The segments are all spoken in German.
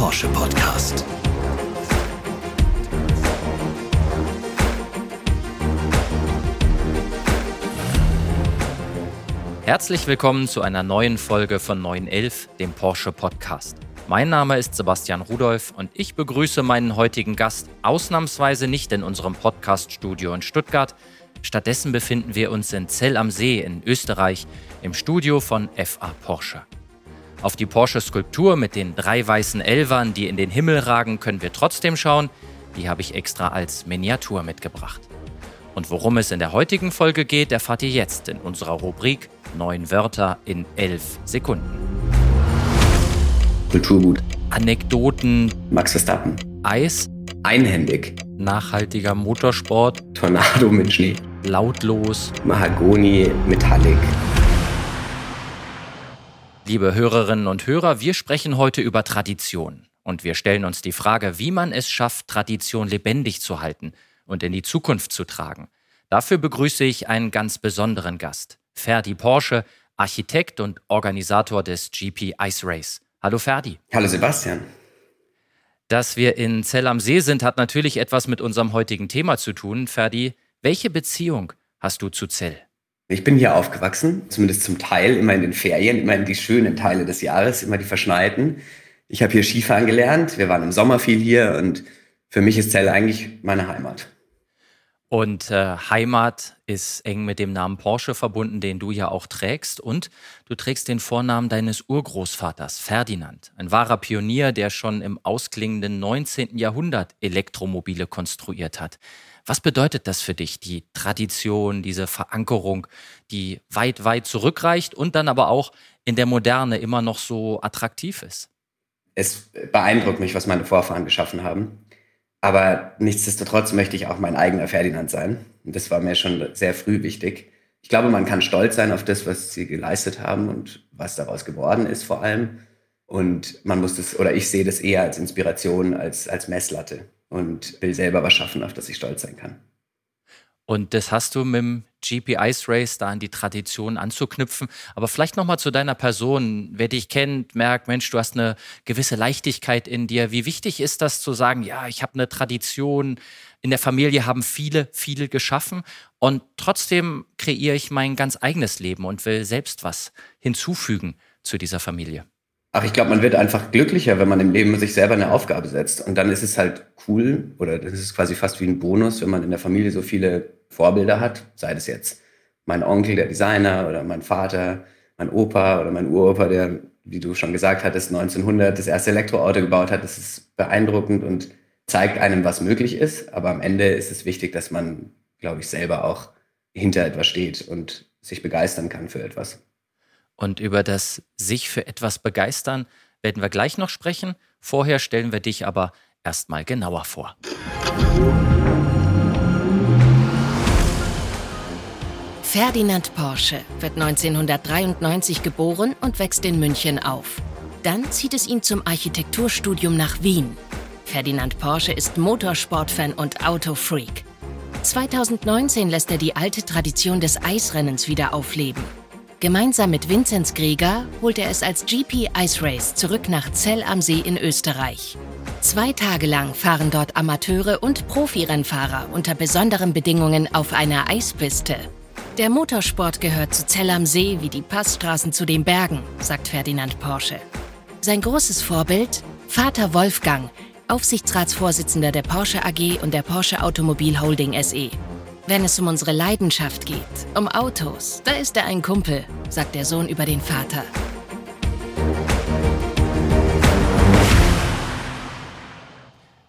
Porsche Podcast. Herzlich willkommen zu einer neuen Folge von 911, dem Porsche Podcast. Mein Name ist Sebastian Rudolph und ich begrüße meinen heutigen Gast ausnahmsweise nicht in unserem Podcast-Studio in Stuttgart. Stattdessen befinden wir uns in Zell am See in Österreich im Studio von FA Porsche. Auf die Porsche-Skulptur mit den drei weißen Elvern, die in den Himmel ragen, können wir trotzdem schauen. Die habe ich extra als Miniatur mitgebracht. Und worum es in der heutigen Folge geht, erfahrt ihr jetzt in unserer Rubrik Neun Wörter in elf Sekunden. Kulturgut. Anekdoten, Max Verstappen. Eis, Einhändig. nachhaltiger Motorsport, Tornado mit Schnee. lautlos. Mahagoni Metallic. Liebe Hörerinnen und Hörer, wir sprechen heute über Tradition. Und wir stellen uns die Frage, wie man es schafft, Tradition lebendig zu halten und in die Zukunft zu tragen. Dafür begrüße ich einen ganz besonderen Gast. Ferdi Porsche, Architekt und Organisator des GP Ice Race. Hallo Ferdi. Hallo Sebastian. Dass wir in Zell am See sind, hat natürlich etwas mit unserem heutigen Thema zu tun. Ferdi, welche Beziehung hast du zu Zell? Ich bin hier aufgewachsen, zumindest zum Teil, immer in den Ferien, immer in die schönen Teile des Jahres, immer die verschneiten. Ich habe hier Skifahren gelernt, wir waren im Sommer viel hier und für mich ist Zell eigentlich meine Heimat. Und äh, Heimat ist eng mit dem Namen Porsche verbunden, den du ja auch trägst. Und du trägst den Vornamen deines Urgroßvaters, Ferdinand. Ein wahrer Pionier, der schon im ausklingenden 19. Jahrhundert Elektromobile konstruiert hat. Was bedeutet das für dich, die Tradition, diese Verankerung, die weit, weit zurückreicht und dann aber auch in der Moderne immer noch so attraktiv ist? Es beeindruckt mich, was meine Vorfahren geschaffen haben. Aber nichtsdestotrotz möchte ich auch mein eigener Ferdinand sein. Und das war mir schon sehr früh wichtig. Ich glaube, man kann stolz sein auf das, was sie geleistet haben und was daraus geworden ist vor allem. Und man muss das, oder ich sehe das eher als Inspiration, als, als Messlatte und will selber was schaffen, auf das ich stolz sein kann. Und das hast du mit dem GP Ice Race da an die Tradition anzuknüpfen. Aber vielleicht nochmal zu deiner Person. Wer dich kennt, merkt, Mensch, du hast eine gewisse Leichtigkeit in dir. Wie wichtig ist das zu sagen, ja, ich habe eine Tradition. In der Familie haben viele, viele geschaffen. Und trotzdem kreiere ich mein ganz eigenes Leben und will selbst was hinzufügen zu dieser Familie. Ach, ich glaube, man wird einfach glücklicher, wenn man im Leben sich selber eine Aufgabe setzt. Und dann ist es halt cool oder das ist quasi fast wie ein Bonus, wenn man in der Familie so viele Vorbilder hat. Sei das jetzt mein Onkel, der Designer oder mein Vater, mein Opa oder mein Uropa, der, wie du schon gesagt hattest, 1900 das erste Elektroauto gebaut hat. Das ist beeindruckend und zeigt einem, was möglich ist. Aber am Ende ist es wichtig, dass man, glaube ich, selber auch hinter etwas steht und sich begeistern kann für etwas. Und über das sich für etwas begeistern werden wir gleich noch sprechen. Vorher stellen wir dich aber erstmal genauer vor. Ferdinand Porsche wird 1993 geboren und wächst in München auf. Dann zieht es ihn zum Architekturstudium nach Wien. Ferdinand Porsche ist Motorsportfan und Autofreak. 2019 lässt er die alte Tradition des Eisrennens wieder aufleben. Gemeinsam mit Vinzenz Greger holt er es als GP Ice Race zurück nach Zell am See in Österreich. Zwei Tage lang fahren dort Amateure und Profirennfahrer unter besonderen Bedingungen auf einer Eispiste. Der Motorsport gehört zu Zell am See wie die Passstraßen zu den Bergen, sagt Ferdinand Porsche. Sein großes Vorbild? Vater Wolfgang, Aufsichtsratsvorsitzender der Porsche AG und der Porsche Automobil Holding SE. Wenn es um unsere Leidenschaft geht, um Autos, da ist er ein Kumpel, sagt der Sohn über den Vater.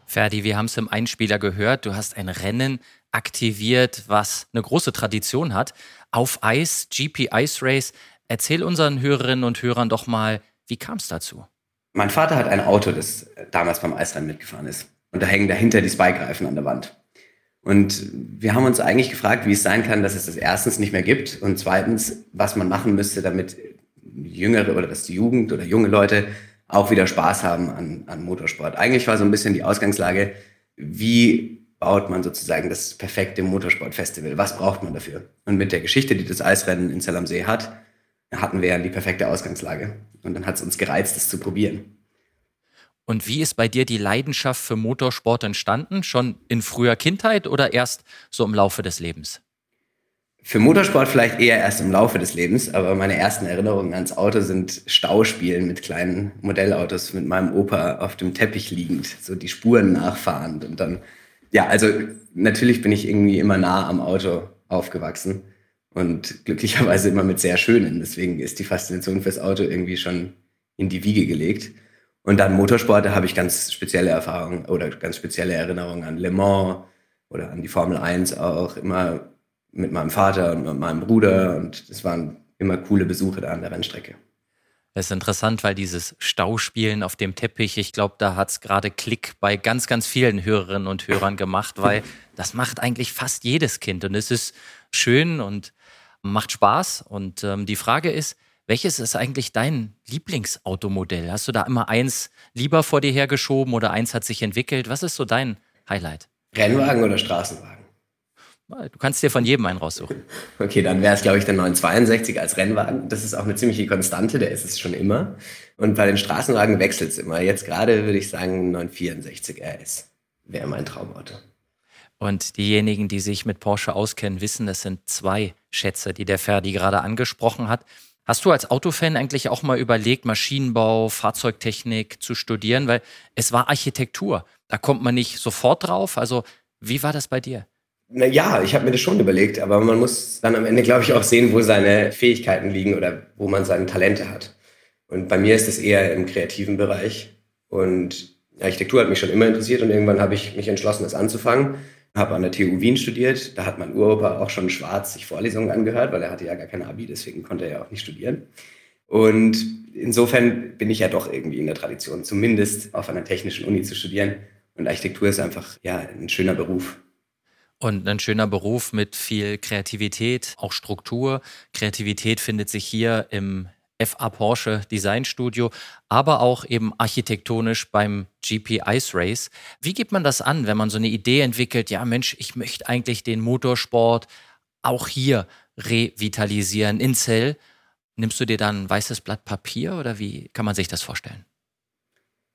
Ferdi, wir haben es im Einspieler gehört. Du hast ein Rennen aktiviert, was eine große Tradition hat. Auf Eis, GP Ice Race. Erzähl unseren Hörerinnen und Hörern doch mal, wie kam es dazu? Mein Vater hat ein Auto, das damals beim Eisrennen mitgefahren ist. Und da hängen dahinter die Spike-Reifen an der Wand. Und wir haben uns eigentlich gefragt, wie es sein kann, dass es das erstens nicht mehr gibt und zweitens, was man machen müsste, damit jüngere oder dass die Jugend oder junge Leute auch wieder Spaß haben an, an Motorsport. Eigentlich war so ein bisschen die Ausgangslage, wie baut man sozusagen das perfekte Motorsportfestival? Was braucht man dafür? Und mit der Geschichte, die das Eisrennen in Zell am See hat, hatten wir ja die perfekte Ausgangslage. Und dann hat es uns gereizt, das zu probieren. Und wie ist bei dir die Leidenschaft für Motorsport entstanden? Schon in früher Kindheit oder erst so im Laufe des Lebens? Für Motorsport vielleicht eher erst im Laufe des Lebens, aber meine ersten Erinnerungen ans Auto sind Stauspielen mit kleinen Modellautos mit meinem Opa auf dem Teppich liegend, so die Spuren nachfahrend und dann, ja, also natürlich bin ich irgendwie immer nah am Auto aufgewachsen und glücklicherweise immer mit sehr schönen. Deswegen ist die Faszination fürs Auto irgendwie schon in die Wiege gelegt. Und dann Motorsport, da habe ich ganz spezielle Erfahrungen oder ganz spezielle Erinnerungen an Le Mans oder an die Formel 1 auch. Immer mit meinem Vater und mit meinem Bruder und es waren immer coole Besuche da an der Rennstrecke. Das ist interessant, weil dieses Stauspielen auf dem Teppich, ich glaube, da hat es gerade Klick bei ganz, ganz vielen Hörerinnen und Hörern gemacht, weil das macht eigentlich fast jedes Kind und es ist schön und macht Spaß. Und ähm, die Frage ist, welches ist eigentlich dein Lieblingsautomodell? Hast du da immer eins lieber vor dir hergeschoben oder eins hat sich entwickelt? Was ist so dein Highlight? Rennwagen oder Straßenwagen? Du kannst dir von jedem einen raussuchen. Okay, dann wäre es, glaube ich, der 962 als Rennwagen. Das ist auch eine ziemliche Konstante, der ist es schon immer. Und bei den Straßenwagen wechselt es immer. Jetzt gerade würde ich sagen 964 RS wäre mein Traumauto. Und diejenigen, die sich mit Porsche auskennen, wissen, das sind zwei Schätze, die der Ferdi gerade angesprochen hat. Hast du als Autofan eigentlich auch mal überlegt, Maschinenbau, Fahrzeugtechnik zu studieren? Weil es war Architektur. Da kommt man nicht sofort drauf. Also, wie war das bei dir? Na ja, ich habe mir das schon überlegt, aber man muss dann am Ende, glaube ich, auch sehen, wo seine Fähigkeiten liegen oder wo man seine Talente hat. Und bei mir ist es eher im kreativen Bereich. Und Architektur hat mich schon immer interessiert und irgendwann habe ich mich entschlossen, das anzufangen. Habe an der TU Wien studiert. Da hat mein Uropa auch schon schwarz sich Vorlesungen angehört, weil er hatte ja gar kein Abi, deswegen konnte er ja auch nicht studieren. Und insofern bin ich ja doch irgendwie in der Tradition, zumindest auf einer technischen Uni zu studieren. Und Architektur ist einfach ja ein schöner Beruf. Und ein schöner Beruf mit viel Kreativität, auch Struktur. Kreativität findet sich hier im FA Porsche Design Studio, aber auch eben architektonisch beim GP Ice Race. Wie geht man das an, wenn man so eine Idee entwickelt, ja Mensch, ich möchte eigentlich den Motorsport auch hier revitalisieren in Zell? Nimmst du dir dann ein weißes Blatt Papier oder wie kann man sich das vorstellen?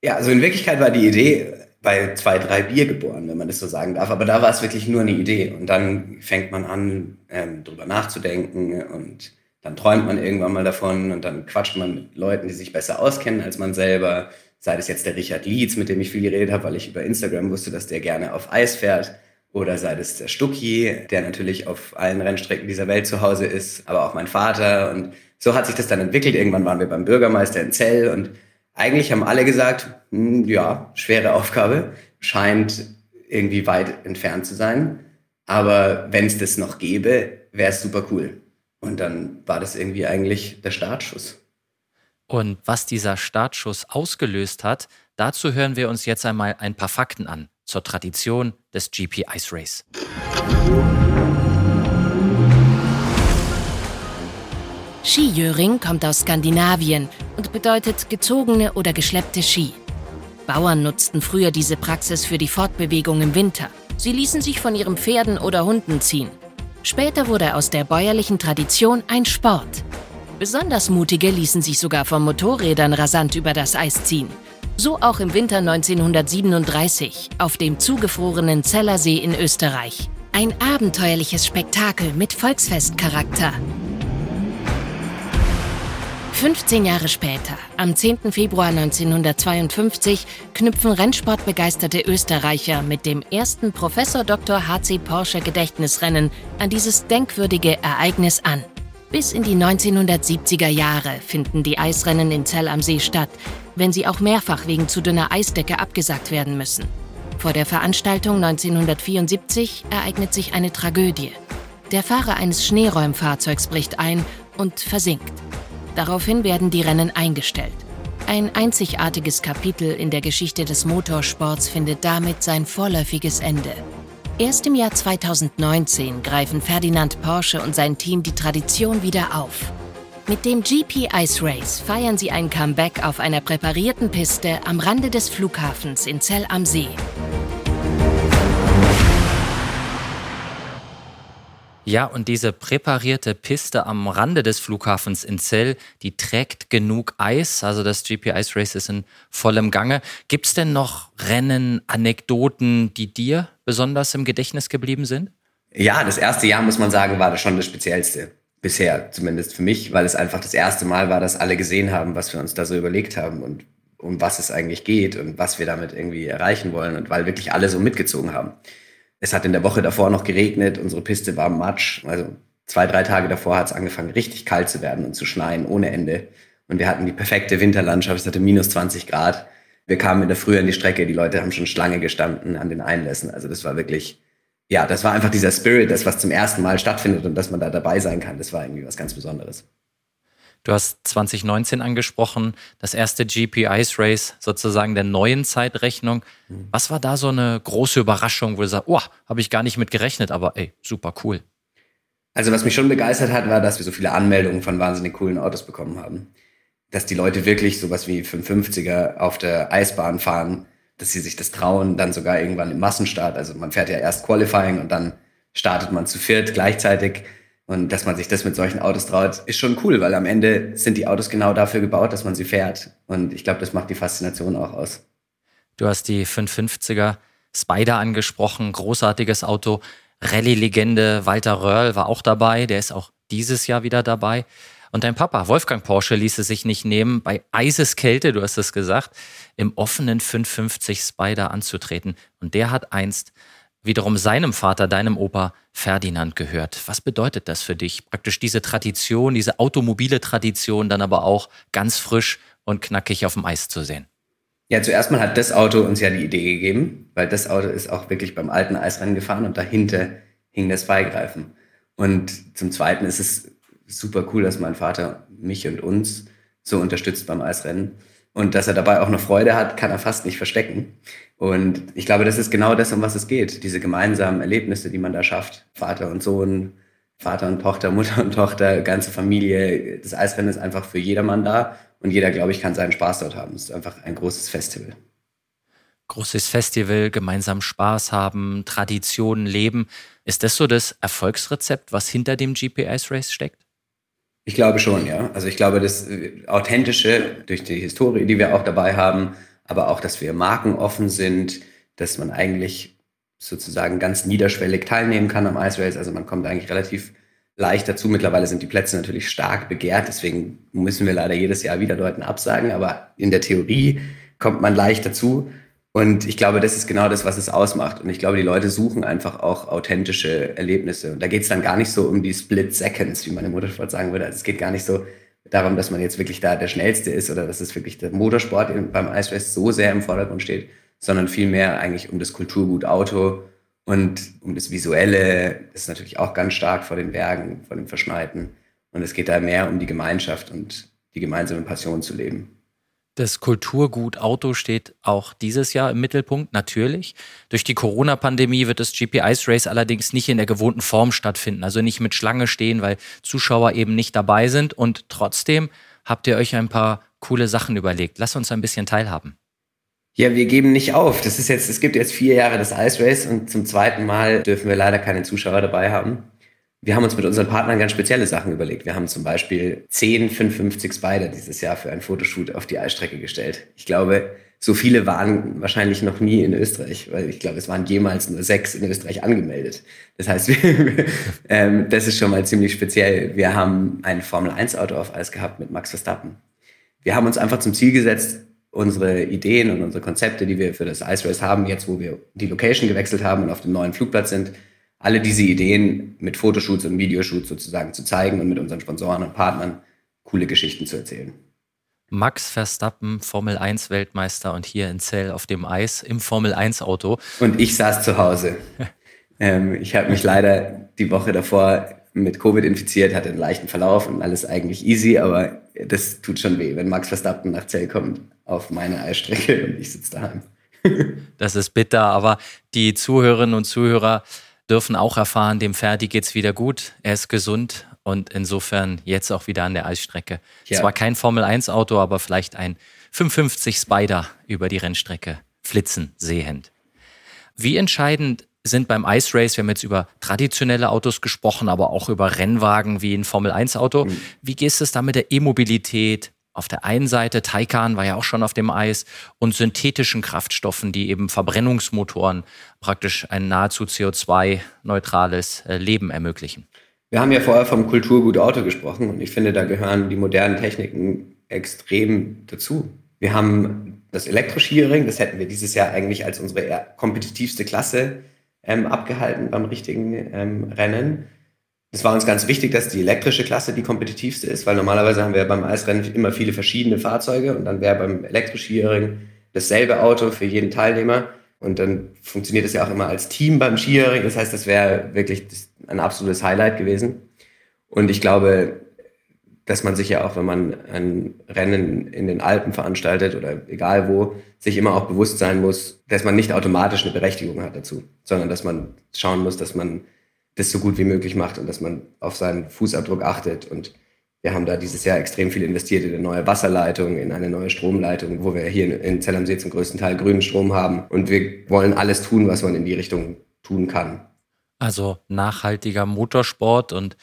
Ja, also in Wirklichkeit war die Idee bei zwei, drei Bier geboren, wenn man das so sagen darf. Aber da war es wirklich nur eine Idee. Und dann fängt man an, ähm, drüber nachzudenken und dann träumt man irgendwann mal davon und dann quatscht man mit Leuten, die sich besser auskennen als man selber. Sei es jetzt der Richard Lietz, mit dem ich viel geredet habe, weil ich über Instagram wusste, dass der gerne auf Eis fährt. Oder sei es der Stucki, der natürlich auf allen Rennstrecken dieser Welt zu Hause ist, aber auch mein Vater. Und so hat sich das dann entwickelt. Irgendwann waren wir beim Bürgermeister in Zell und eigentlich haben alle gesagt, hm, ja, schwere Aufgabe, scheint irgendwie weit entfernt zu sein. Aber wenn es das noch gäbe, wäre es super cool. Und dann war das irgendwie eigentlich der Startschuss. Und was dieser Startschuss ausgelöst hat, dazu hören wir uns jetzt einmal ein paar Fakten an zur Tradition des GP Ice Race. Skijöring kommt aus Skandinavien und bedeutet gezogene oder geschleppte Ski. Bauern nutzten früher diese Praxis für die Fortbewegung im Winter. Sie ließen sich von ihren Pferden oder Hunden ziehen. Später wurde aus der bäuerlichen Tradition ein Sport. Besonders mutige ließen sich sogar von Motorrädern rasant über das Eis ziehen. So auch im Winter 1937 auf dem zugefrorenen Zellersee in Österreich. Ein abenteuerliches Spektakel mit Volksfestcharakter. 15 Jahre später, am 10. Februar 1952, knüpfen Rennsportbegeisterte Österreicher mit dem ersten Professor Dr. HC Porsche Gedächtnisrennen an dieses denkwürdige Ereignis an. Bis in die 1970er Jahre finden die Eisrennen in Zell am See statt, wenn sie auch mehrfach wegen zu dünner Eisdecke abgesagt werden müssen. Vor der Veranstaltung 1974 ereignet sich eine Tragödie. Der Fahrer eines Schneeräumfahrzeugs bricht ein und versinkt. Daraufhin werden die Rennen eingestellt. Ein einzigartiges Kapitel in der Geschichte des Motorsports findet damit sein vorläufiges Ende. Erst im Jahr 2019 greifen Ferdinand Porsche und sein Team die Tradition wieder auf. Mit dem GP Ice Race feiern sie ein Comeback auf einer präparierten Piste am Rande des Flughafens in Zell am See. Ja, und diese präparierte Piste am Rande des Flughafens in Zell, die trägt genug Eis. Also das GP Ice Race ist in vollem Gange. Gibt es denn noch Rennen, Anekdoten, die dir besonders im Gedächtnis geblieben sind? Ja, das erste Jahr, muss man sagen, war das schon das Speziellste. Bisher, zumindest für mich, weil es einfach das erste Mal war, dass alle gesehen haben, was wir uns da so überlegt haben und um was es eigentlich geht und was wir damit irgendwie erreichen wollen und weil wirklich alle so mitgezogen haben. Es hat in der Woche davor noch geregnet, unsere Piste war matsch. Also zwei, drei Tage davor hat es angefangen, richtig kalt zu werden und zu schneien ohne Ende. Und wir hatten die perfekte Winterlandschaft, es hatte minus 20 Grad. Wir kamen in der Früh an die Strecke, die Leute haben schon Schlange gestanden an den Einlässen. Also das war wirklich, ja, das war einfach dieser Spirit, das was zum ersten Mal stattfindet und dass man da dabei sein kann. Das war irgendwie was ganz Besonderes. Du hast 2019 angesprochen, das erste GP Ice Race sozusagen der neuen Zeitrechnung. Mhm. Was war da so eine große Überraschung, wo du sagst, oh, habe ich gar nicht mit gerechnet, aber ey, super cool. Also was mich schon begeistert hat, war, dass wir so viele Anmeldungen von wahnsinnig coolen Autos bekommen haben. Dass die Leute wirklich sowas wie 550er auf der Eisbahn fahren, dass sie sich das trauen, dann sogar irgendwann im Massenstart. Also man fährt ja erst Qualifying und dann startet man zu viert gleichzeitig. Und dass man sich das mit solchen Autos traut, ist schon cool, weil am Ende sind die Autos genau dafür gebaut, dass man sie fährt. Und ich glaube, das macht die Faszination auch aus. Du hast die 550er Spider angesprochen, großartiges Auto. Rallye-Legende Walter Röhrl war auch dabei, der ist auch dieses Jahr wieder dabei. Und dein Papa, Wolfgang Porsche, ließ es sich nicht nehmen, bei Eiseskälte, du hast es gesagt, im offenen 550 Spider anzutreten. Und der hat einst wiederum seinem Vater, deinem Opa Ferdinand gehört. Was bedeutet das für dich? Praktisch diese Tradition, diese automobile Tradition, dann aber auch ganz frisch und knackig auf dem Eis zu sehen. Ja, zuerst mal hat das Auto uns ja die Idee gegeben, weil das Auto ist auch wirklich beim alten Eisrennen gefahren und dahinter hing das Beigreifen. Und zum Zweiten ist es super cool, dass mein Vater mich und uns so unterstützt beim Eisrennen. Und dass er dabei auch noch Freude hat, kann er fast nicht verstecken. Und ich glaube, das ist genau das, um was es geht. Diese gemeinsamen Erlebnisse, die man da schafft. Vater und Sohn, Vater und Tochter, Mutter und Tochter, ganze Familie. Das Eisrennen ist einfach für jedermann da. Und jeder, glaube ich, kann seinen Spaß dort haben. Es ist einfach ein großes Festival. Großes Festival, gemeinsam Spaß haben, Traditionen leben. Ist das so das Erfolgsrezept, was hinter dem GPS Race steckt? Ich glaube schon, ja. Also ich glaube, das äh, Authentische durch die Historie, die wir auch dabei haben, aber auch, dass wir markenoffen sind, dass man eigentlich sozusagen ganz niederschwellig teilnehmen kann am Ice Race. Also man kommt eigentlich relativ leicht dazu. Mittlerweile sind die Plätze natürlich stark begehrt, deswegen müssen wir leider jedes Jahr wieder Leuten absagen. Aber in der Theorie kommt man leicht dazu. Und ich glaube, das ist genau das, was es ausmacht. Und ich glaube, die Leute suchen einfach auch authentische Erlebnisse. Und da geht es dann gar nicht so um die Split Seconds, wie meine Motorsport sagen würde. Also es geht gar nicht so darum, dass man jetzt wirklich da der Schnellste ist oder dass es wirklich der Motorsport beim Race so sehr im Vordergrund steht, sondern vielmehr eigentlich um das Kulturgut Auto und um das Visuelle. Das ist natürlich auch ganz stark vor den Bergen, vor dem Verschneiten. Und es geht da mehr um die Gemeinschaft und die gemeinsame Passion zu leben. Das Kulturgut Auto steht auch dieses Jahr im Mittelpunkt, natürlich. Durch die Corona-Pandemie wird das GP Ice Race allerdings nicht in der gewohnten Form stattfinden, also nicht mit Schlange stehen, weil Zuschauer eben nicht dabei sind. Und trotzdem habt ihr euch ein paar coole Sachen überlegt. Lass uns ein bisschen teilhaben. Ja, wir geben nicht auf. Das ist jetzt, es gibt jetzt vier Jahre das Ice Race und zum zweiten Mal dürfen wir leider keine Zuschauer dabei haben wir haben uns mit unseren Partnern ganz spezielle Sachen überlegt. Wir haben zum Beispiel 10 550 Spider dieses Jahr für ein Fotoshoot auf die Eisstrecke gestellt. Ich glaube, so viele waren wahrscheinlich noch nie in Österreich, weil ich glaube, es waren jemals nur sechs in Österreich angemeldet. Das heißt, ähm, das ist schon mal ziemlich speziell. Wir haben ein Formel-1-Auto auf Eis gehabt mit Max Verstappen. Wir haben uns einfach zum Ziel gesetzt, unsere Ideen und unsere Konzepte, die wir für das Ice Race haben, jetzt wo wir die Location gewechselt haben und auf dem neuen Flugplatz sind, alle diese Ideen mit Fotoshoots und Videoshoots sozusagen zu zeigen und mit unseren Sponsoren und Partnern coole Geschichten zu erzählen. Max Verstappen, Formel 1 Weltmeister und hier in Zell auf dem Eis im Formel 1 Auto. Und ich saß zu Hause. ähm, ich habe mich leider die Woche davor mit Covid infiziert, hatte einen leichten Verlauf und alles eigentlich easy, aber das tut schon weh, wenn Max Verstappen nach Zell kommt auf meine Eisstrecke und ich sitze daheim. das ist bitter, aber die Zuhörerinnen und Zuhörer dürfen auch erfahren, dem Ferdi geht's wieder gut, er ist gesund und insofern jetzt auch wieder an der Eisstrecke. Ja. Zwar kein Formel-1-Auto, aber vielleicht ein 550 Spider über die Rennstrecke flitzen sehend. Wie entscheidend sind beim Ice Race, wir haben jetzt über traditionelle Autos gesprochen, aber auch über Rennwagen wie ein Formel-1-Auto. Mhm. Wie gehst es da mit der E-Mobilität? Auf der einen Seite, Taycan war ja auch schon auf dem Eis, und synthetischen Kraftstoffen, die eben Verbrennungsmotoren praktisch ein nahezu CO2-neutrales äh, Leben ermöglichen. Wir haben ja vorher vom Kulturgut Auto gesprochen und ich finde, da gehören die modernen Techniken extrem dazu. Wir haben das Elektroskiering, das hätten wir dieses Jahr eigentlich als unsere kompetitivste Klasse ähm, abgehalten beim richtigen ähm, Rennen. Es war uns ganz wichtig, dass die elektrische Klasse die kompetitivste ist, weil normalerweise haben wir beim Eisrennen immer viele verschiedene Fahrzeuge und dann wäre beim Elektroskiering dasselbe Auto für jeden Teilnehmer. Und dann funktioniert es ja auch immer als Team beim Skiering. Das heißt, das wäre wirklich ein absolutes Highlight gewesen. Und ich glaube, dass man sich ja auch, wenn man ein Rennen in den Alpen veranstaltet oder egal wo, sich immer auch bewusst sein muss, dass man nicht automatisch eine Berechtigung hat dazu, sondern dass man schauen muss, dass man das so gut wie möglich macht und dass man auf seinen Fußabdruck achtet. Und wir haben da dieses Jahr extrem viel investiert in eine neue Wasserleitung, in eine neue Stromleitung, wo wir hier in Zell am See zum größten Teil grünen Strom haben. Und wir wollen alles tun, was man in die Richtung tun kann. Also nachhaltiger Motorsport und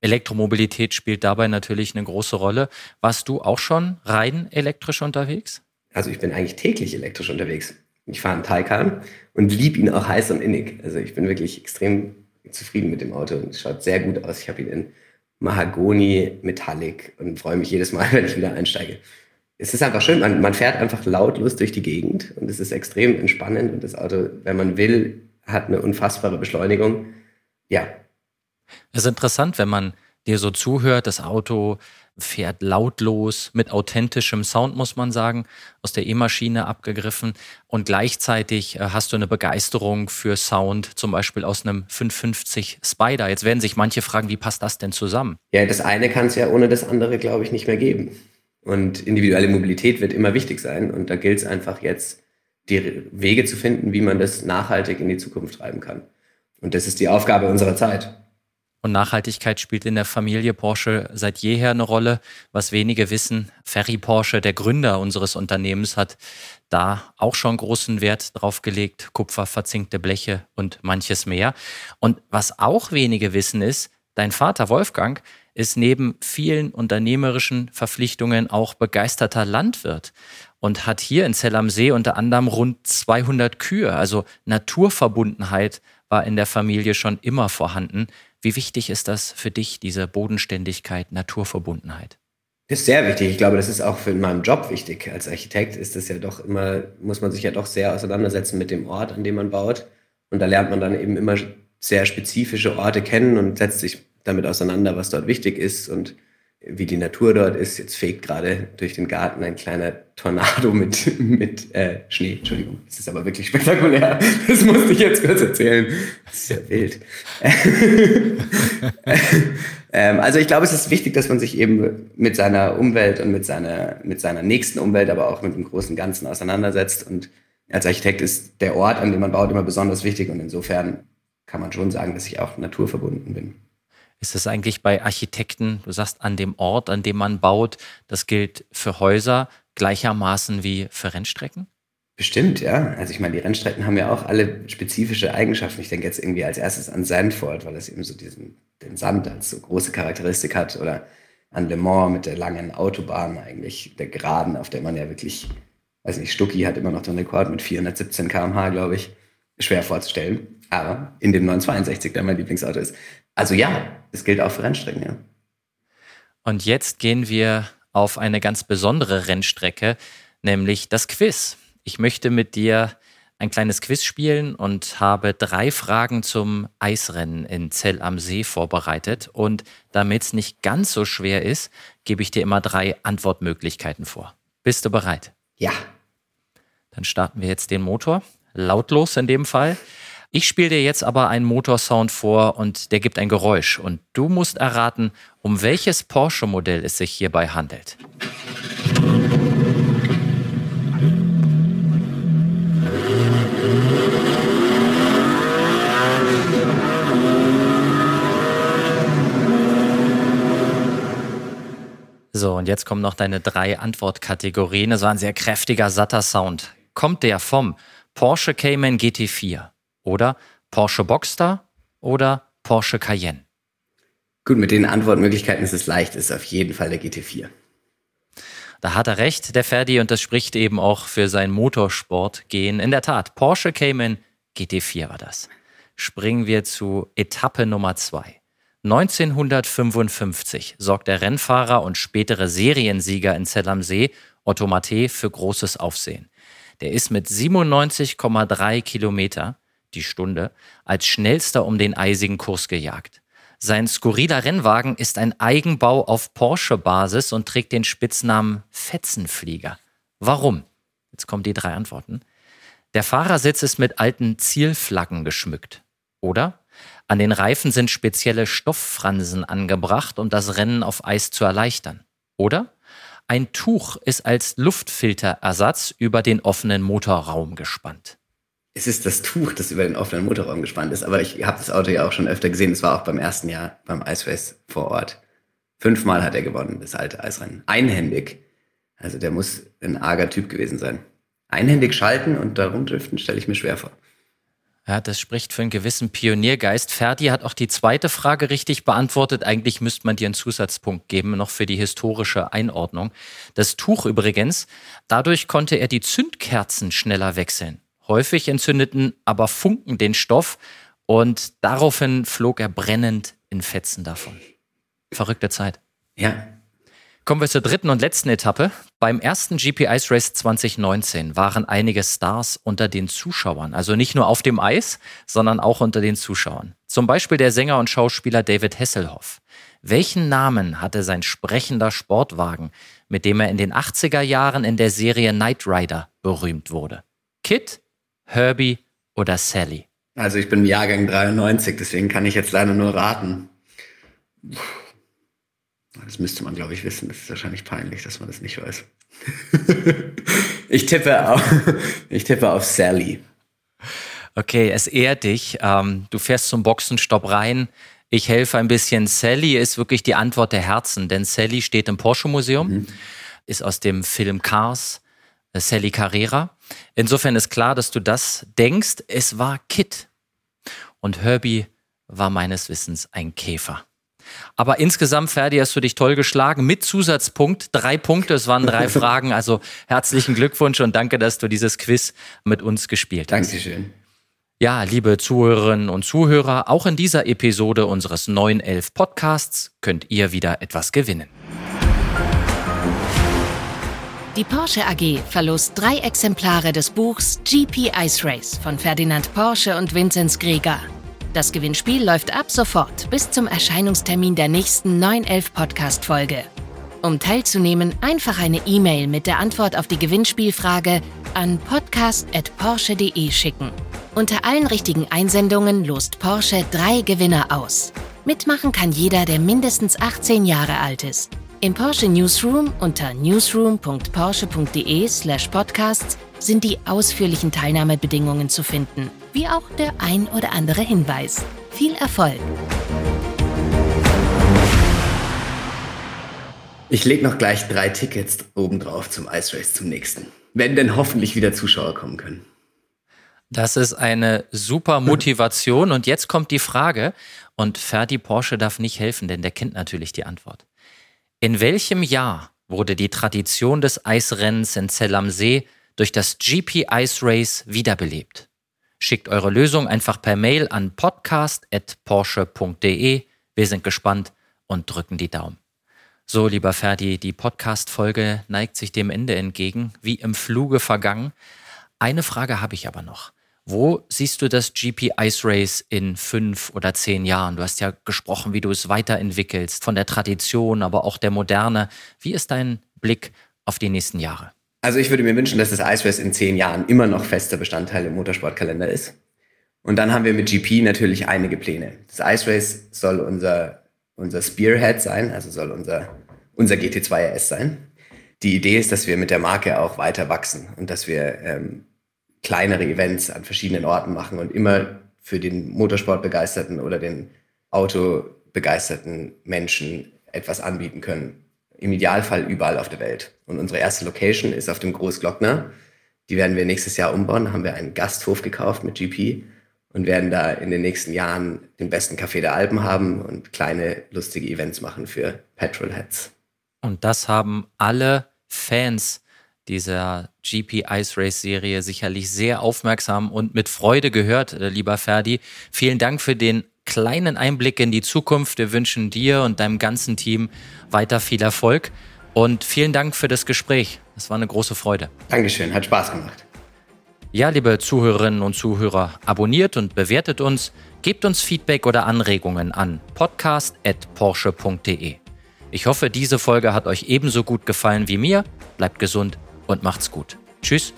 Elektromobilität spielt dabei natürlich eine große Rolle. Warst du auch schon rein elektrisch unterwegs? Also ich bin eigentlich täglich elektrisch unterwegs. Ich fahre einen Taycan und liebe ihn auch heiß und innig. Also ich bin wirklich extrem zufrieden mit dem Auto und es schaut sehr gut aus. Ich habe ihn in Mahagoni Metallic und freue mich jedes Mal, wenn ich wieder einsteige. Es ist einfach schön, man, man fährt einfach lautlos durch die Gegend und es ist extrem entspannend und das Auto, wenn man will, hat eine unfassbare Beschleunigung. Ja, es ist interessant, wenn man dir so zuhört, das Auto fährt lautlos mit authentischem Sound, muss man sagen, aus der E-Maschine abgegriffen. Und gleichzeitig äh, hast du eine Begeisterung für Sound, zum Beispiel aus einem 550 Spider. Jetzt werden sich manche fragen, wie passt das denn zusammen? Ja, das eine kann es ja ohne das andere, glaube ich, nicht mehr geben. Und individuelle Mobilität wird immer wichtig sein. Und da gilt es einfach jetzt, die Wege zu finden, wie man das nachhaltig in die Zukunft treiben kann. Und das ist die Aufgabe unserer Zeit. Und Nachhaltigkeit spielt in der Familie Porsche seit jeher eine Rolle. Was wenige wissen, Ferry Porsche, der Gründer unseres Unternehmens, hat da auch schon großen Wert drauf gelegt. Kupfer, verzinkte Bleche und manches mehr. Und was auch wenige wissen ist, dein Vater Wolfgang ist neben vielen unternehmerischen Verpflichtungen auch begeisterter Landwirt und hat hier in Zell am See unter anderem rund 200 Kühe. Also Naturverbundenheit war in der Familie schon immer vorhanden. Wie wichtig ist das für dich, diese Bodenständigkeit, Naturverbundenheit? Das ist sehr wichtig. Ich glaube, das ist auch für meinen Job wichtig. Als Architekt ist das ja doch immer, muss man sich ja doch sehr auseinandersetzen mit dem Ort, an dem man baut. Und da lernt man dann eben immer sehr spezifische Orte kennen und setzt sich damit auseinander, was dort wichtig ist und wie die Natur dort ist. Jetzt fegt gerade durch den Garten ein kleiner Tornado mit, mit äh, Schnee. Entschuldigung, das ist aber wirklich spektakulär. Das musste ich jetzt kurz erzählen. Das ist ja wild. ähm, also ich glaube, es ist wichtig, dass man sich eben mit seiner Umwelt und mit seiner, mit seiner nächsten Umwelt, aber auch mit dem großen Ganzen auseinandersetzt. Und als Architekt ist der Ort, an dem man baut, immer besonders wichtig. Und insofern kann man schon sagen, dass ich auch naturverbunden bin. Ist es eigentlich bei Architekten, du sagst an dem Ort, an dem man baut, das gilt für Häuser gleichermaßen wie für Rennstrecken? Bestimmt, ja. Also ich meine, die Rennstrecken haben ja auch alle spezifische Eigenschaften. Ich denke jetzt irgendwie als erstes an Sandford, weil es eben so diesen, den Sand als so große Charakteristik hat. Oder an Le Mans mit der langen Autobahn eigentlich, der Geraden, auf der man ja wirklich, weiß nicht, Stucki hat immer noch den Rekord mit 417 km/h, glaube ich. Schwer vorzustellen. Aber in dem 962, der mein Lieblingsauto ist. Also ja, es gilt auch für Rennstrecken, ja. Und jetzt gehen wir auf eine ganz besondere Rennstrecke, nämlich das Quiz. Ich möchte mit dir ein kleines Quiz spielen und habe drei Fragen zum Eisrennen in Zell am See vorbereitet. Und damit es nicht ganz so schwer ist, gebe ich dir immer drei Antwortmöglichkeiten vor. Bist du bereit? Ja. Dann starten wir jetzt den Motor. Lautlos in dem Fall. Ich spiele dir jetzt aber einen Motorsound vor und der gibt ein Geräusch. Und du musst erraten, um welches Porsche-Modell es sich hierbei handelt. So, und jetzt kommen noch deine drei Antwortkategorien. Es war ein sehr kräftiger, satter Sound. Kommt der vom Porsche Cayman GT4, oder Porsche Boxster oder Porsche Cayenne? Gut, mit den Antwortmöglichkeiten ist es leicht, ist auf jeden Fall der GT4. Da hat er recht, der Ferdi, und das spricht eben auch für sein Motorsport-Gehen. In der Tat, Porsche Cayman GT4 war das. Springen wir zu Etappe Nummer zwei. 1955 sorgt der Rennfahrer und spätere Seriensieger in Zell am See, Otto Matte, für großes Aufsehen. Der ist mit 97,3 Kilometer die Stunde als schnellster um den eisigen Kurs gejagt. Sein skurriler Rennwagen ist ein Eigenbau auf Porsche-Basis und trägt den Spitznamen Fetzenflieger. Warum? Jetzt kommen die drei Antworten. Der Fahrersitz ist mit alten Zielflaggen geschmückt. Oder? An den Reifen sind spezielle Stofffransen angebracht, um das Rennen auf Eis zu erleichtern. Oder? Ein Tuch ist als Luftfilterersatz über den offenen Motorraum gespannt es ist das Tuch, das über den offenen Motorraum gespannt ist. Aber ich habe das Auto ja auch schon öfter gesehen. Es war auch beim ersten Jahr beim Ice Race vor Ort. Fünfmal hat er gewonnen, das alte Eisrennen. Einhändig. Also der muss ein arger Typ gewesen sein. Einhändig schalten und da rumdriften, stelle ich mir schwer vor. Ja, das spricht für einen gewissen Pioniergeist. Ferdi hat auch die zweite Frage richtig beantwortet. Eigentlich müsste man dir einen Zusatzpunkt geben, noch für die historische Einordnung. Das Tuch übrigens, dadurch konnte er die Zündkerzen schneller wechseln. Häufig entzündeten aber Funken den Stoff und daraufhin flog er brennend in Fetzen davon. Verrückte Zeit. Ja. Kommen wir zur dritten und letzten Etappe. Beim ersten GP Ice Race 2019 waren einige Stars unter den Zuschauern. Also nicht nur auf dem Eis, sondern auch unter den Zuschauern. Zum Beispiel der Sänger und Schauspieler David Hasselhoff. Welchen Namen hatte sein sprechender Sportwagen, mit dem er in den 80er Jahren in der Serie Knight Rider berühmt wurde? Kit, Herbie oder Sally? Also ich bin Jahrgang 93, deswegen kann ich jetzt leider nur raten. Das müsste man, glaube ich, wissen. Das ist wahrscheinlich peinlich, dass man das nicht weiß. ich, tippe auf, ich tippe auf Sally. Okay, es ehrt dich. Ähm, du fährst zum Boxenstopp rein. Ich helfe ein bisschen. Sally ist wirklich die Antwort der Herzen, denn Sally steht im Porsche Museum, mhm. ist aus dem Film Cars, äh, Sally Carrera. Insofern ist klar, dass du das denkst. Es war Kit. Und Herbie war meines Wissens ein Käfer. Aber insgesamt, Ferdi, hast du dich toll geschlagen mit Zusatzpunkt. Drei Punkte, es waren drei Fragen. Also herzlichen Glückwunsch und danke, dass du dieses Quiz mit uns gespielt hast. Dankeschön. Ja, liebe Zuhörerinnen und Zuhörer, auch in dieser Episode unseres 911 Podcasts könnt ihr wieder etwas gewinnen. Die Porsche AG verlost drei Exemplare des Buchs GP Ice Race von Ferdinand Porsche und Vinzenz Greger. Das Gewinnspiel läuft ab sofort bis zum Erscheinungstermin der nächsten 911 Podcast-Folge. Um teilzunehmen, einfach eine E-Mail mit der Antwort auf die Gewinnspielfrage an podcast.porsche.de schicken. Unter allen richtigen Einsendungen lost Porsche drei Gewinner aus. Mitmachen kann jeder, der mindestens 18 Jahre alt ist. Im Porsche Newsroom unter newsroom.porsche.de/podcasts sind die ausführlichen Teilnahmebedingungen zu finden, wie auch der ein oder andere Hinweis. Viel Erfolg! Ich lege noch gleich drei Tickets obendrauf zum Ice Race zum nächsten. Wenn denn hoffentlich wieder Zuschauer kommen können. Das ist eine super Motivation. Und jetzt kommt die Frage, und Ferdi Porsche darf nicht helfen, denn der kennt natürlich die Antwort. In welchem Jahr wurde die Tradition des Eisrennens in Zell am See durch das GP Ice Race wiederbelebt? Schickt eure Lösung einfach per Mail an podcast.porsche.de. Wir sind gespannt und drücken die Daumen. So, lieber Ferdi, die Podcast-Folge neigt sich dem Ende entgegen, wie im Fluge vergangen. Eine Frage habe ich aber noch. Wo siehst du das GP Ice Race in fünf oder zehn Jahren? Du hast ja gesprochen, wie du es weiterentwickelst, von der Tradition, aber auch der Moderne. Wie ist dein Blick auf die nächsten Jahre? Also ich würde mir wünschen, dass das Ice Race in zehn Jahren immer noch fester Bestandteil im Motorsportkalender ist. Und dann haben wir mit GP natürlich einige Pläne. Das Ice Race soll unser, unser Spearhead sein, also soll unser, unser GT2 RS sein. Die Idee ist, dass wir mit der Marke auch weiter wachsen und dass wir ähm, kleinere Events an verschiedenen Orten machen und immer für den Motorsportbegeisterten oder den Autobegeisterten Menschen etwas anbieten können. Im Idealfall überall auf der Welt. Und unsere erste Location ist auf dem Großglockner. Die werden wir nächstes Jahr umbauen. Haben wir einen Gasthof gekauft mit GP. und werden da in den nächsten Jahren den besten Café der Alpen haben und kleine lustige Events machen für Petrolheads. Und das haben alle Fans dieser GP Ice Race Serie sicherlich sehr aufmerksam und mit Freude gehört, äh, lieber Ferdi. Vielen Dank für den kleinen Einblick in die Zukunft. Wir wünschen dir und deinem ganzen Team weiter viel Erfolg und vielen Dank für das Gespräch. Es war eine große Freude. Dankeschön, hat Spaß gemacht. Ja, liebe Zuhörerinnen und Zuhörer, abonniert und bewertet uns, gebt uns Feedback oder Anregungen an podcast.porsche.de. Ich hoffe, diese Folge hat euch ebenso gut gefallen wie mir. Bleibt gesund und macht's gut. Tschüss.